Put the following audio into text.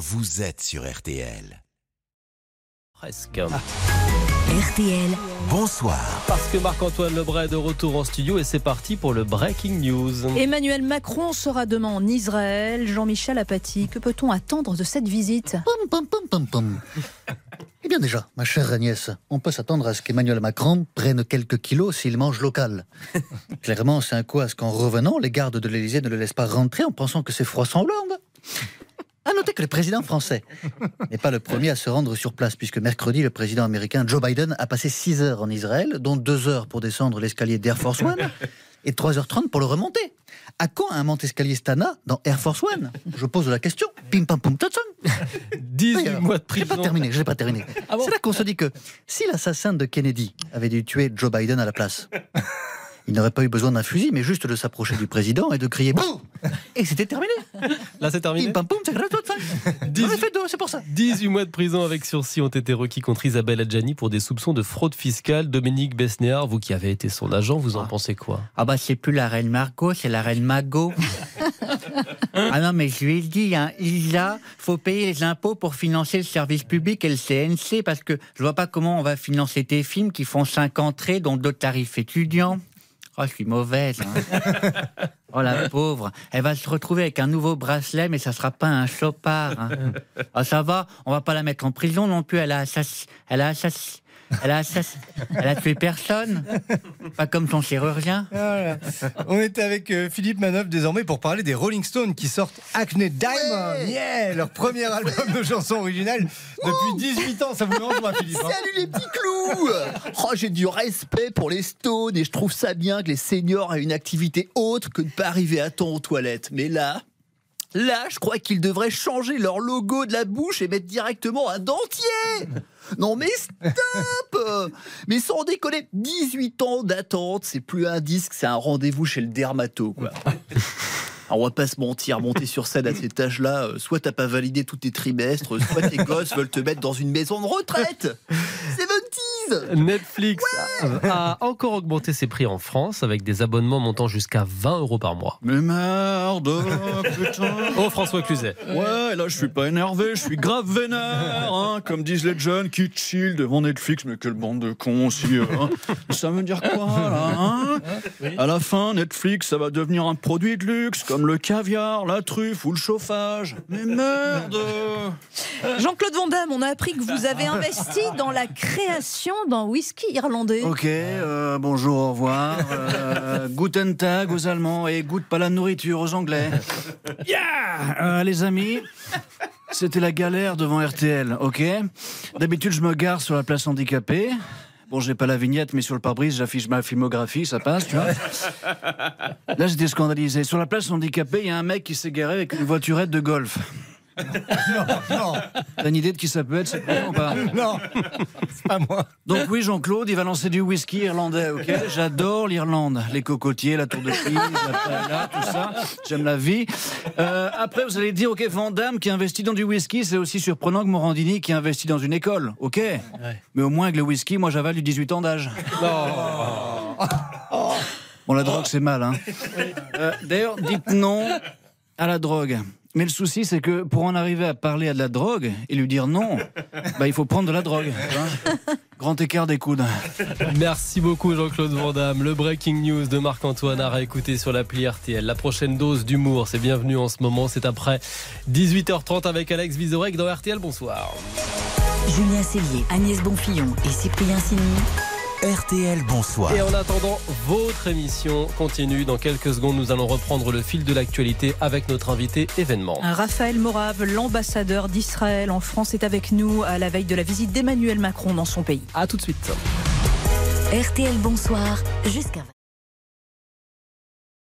vous êtes sur RTL. Presque. RTL, Bonsoir. Parce que Marc-Antoine Lebray est de retour en studio et c'est parti pour le Breaking News. Emmanuel Macron sera demain en Israël. Jean-Michel Apathy, que peut-on attendre de cette visite? Pom, pom, pom, pom, pom. Eh bien déjà, ma chère Agnès, on peut s'attendre à ce qu'Emmanuel Macron prenne quelques kilos s'il mange local. Clairement, c'est un coup à ce qu'en revenant, les gardes de l'Élysée ne le laissent pas rentrer en pensant que c'est Froissant Hollande. À noter que le président français n'est pas le premier à se rendre sur place, puisque mercredi, le président américain Joe Biden a passé 6 heures en Israël, dont 2 heures pour descendre l'escalier d'Air Force One et 3h30 pour le remonter. À quand un monte-escalier Stana dans Air Force One? Je pose la question. Pim pam pum tatson. 18 D'ailleurs, mois de J'ai prison. pas terminé, j'ai pas terminé. Ah bon c'est là qu'on se dit que si l'assassin de Kennedy avait dû tuer Joe Biden à la place, il n'aurait pas eu besoin d'un fusil, mais juste de s'approcher du président et de crier Bouh Et c'était terminé. Là, c'est terminé. Pim pam c'est grave, c'est pour ça. 18 mois de prison avec sursis ont été requis contre Isabelle Adjani pour des soupçons de fraude fiscale. Dominique Besnéard, vous qui avez été son agent, vous en pensez quoi? Ah bah c'est plus la reine Margot, c'est la reine Magot. ah non mais je lui ai dit, hein, Isa, faut payer les impôts pour financer le service public et le CNC parce que je vois pas comment on va financer tes films qui font 5 entrées dont deux tarifs étudiants. Oh je suis mauvaise. hein. Oh la pauvre, elle va se retrouver avec un nouveau bracelet mais ça sera pas un chopard. hein. Ah ça va, on va pas la mettre en prison non plus, elle a assass... elle a assass... Elle a, assass- elle a tué personne, pas comme son chirurgien. Voilà. On était avec euh, Philippe Manoff désormais pour parler des Rolling Stones qui sortent Acne Diamond, yeah, leur premier album de chansons originales depuis 18 ans. Ça vous lance, moi, Philippe hein? Salut les petits clous oh, J'ai du respect pour les Stones et je trouve ça bien que les seniors aient une activité autre que de pas arriver à temps aux toilettes. Mais là, là, je crois qu'ils devraient changer leur logo de la bouche et mettre directement un dentier Non mais stop Mais sans déconner, 18 ans d'attente, c'est plus un disque, c'est un rendez-vous chez le dermato, quoi. Alors, on va pas se mentir, monter sur scène à cet âge-là, euh, soit t'as pas validé tous tes trimestres, soit tes gosses veulent te mettre dans une maison de retraite. C'est 20 Netflix a encore augmenté ses prix en France avec des abonnements montant jusqu'à 20 euros par mois. Mais merde, putain. Oh François Cluzet. Ouais, là je suis pas énervé, je suis grave vénère, hein, comme disent les jeunes qui chill devant Netflix, mais quelle bande de cons aussi. hein. Ça veut dire quoi là hein? À la fin, Netflix, ça va devenir un produit de luxe, comme le caviar, la truffe ou le chauffage. Mais merde Jean-Claude Van Damme, on a appris que vous avez investi dans la création d'un whisky irlandais. Ok, euh, bonjour, au revoir. Euh, guten Tag aux Allemands et goûte pas la nourriture aux Anglais. Yeah Euh, Les amis, c'était la galère devant RTL, ok? D'habitude, je me gare sur la place handicapée. Bon, j'ai pas la vignette, mais sur le pare-brise, j'affiche ma filmographie, ça passe, tu vois. Là, j'étais scandalisé. Sur la place handicapée, il y a un mec qui s'est garé avec une voiturette de golf. Non, T'as une idée de qui ça peut être, c'est bon ou pas non, c'est pas moi. Donc oui, Jean-Claude, il va lancer du whisky irlandais, ok? J'adore l'Irlande, les cocotiers, la tour de Pise, la paella, tout ça. J'aime la vie. Euh, après, vous allez dire, ok, Van Damme qui investit dans du whisky, c'est aussi surprenant que Morandini qui investit dans une école, ok? Mais au moins avec le whisky, moi j'avale du 18 ans d'âge. Bon, la drogue, c'est mal, hein Euh, D'ailleurs, dites non à la drogue. Mais le souci, c'est que pour en arriver à parler à de la drogue et lui dire non, bah, il faut prendre de la drogue. Grand écart des coudes. Merci beaucoup Jean-Claude Van Damme. Le Breaking News de Marc-Antoine à réécouter sur l'appli RTL. La prochaine dose d'humour, c'est bienvenu en ce moment. C'est après 18h30 avec Alex Vizorek dans RTL. Bonsoir. Julien Cellier, Agnès Bonfillon et Cyprien Signy. RTL, bonsoir. Et en attendant, votre émission continue. Dans quelques secondes, nous allons reprendre le fil de l'actualité avec notre invité événement. Raphaël Morave, l'ambassadeur d'Israël en France, est avec nous à la veille de la visite d'Emmanuel Macron dans son pays. A tout de suite. RTL Bonsoir, jusqu'à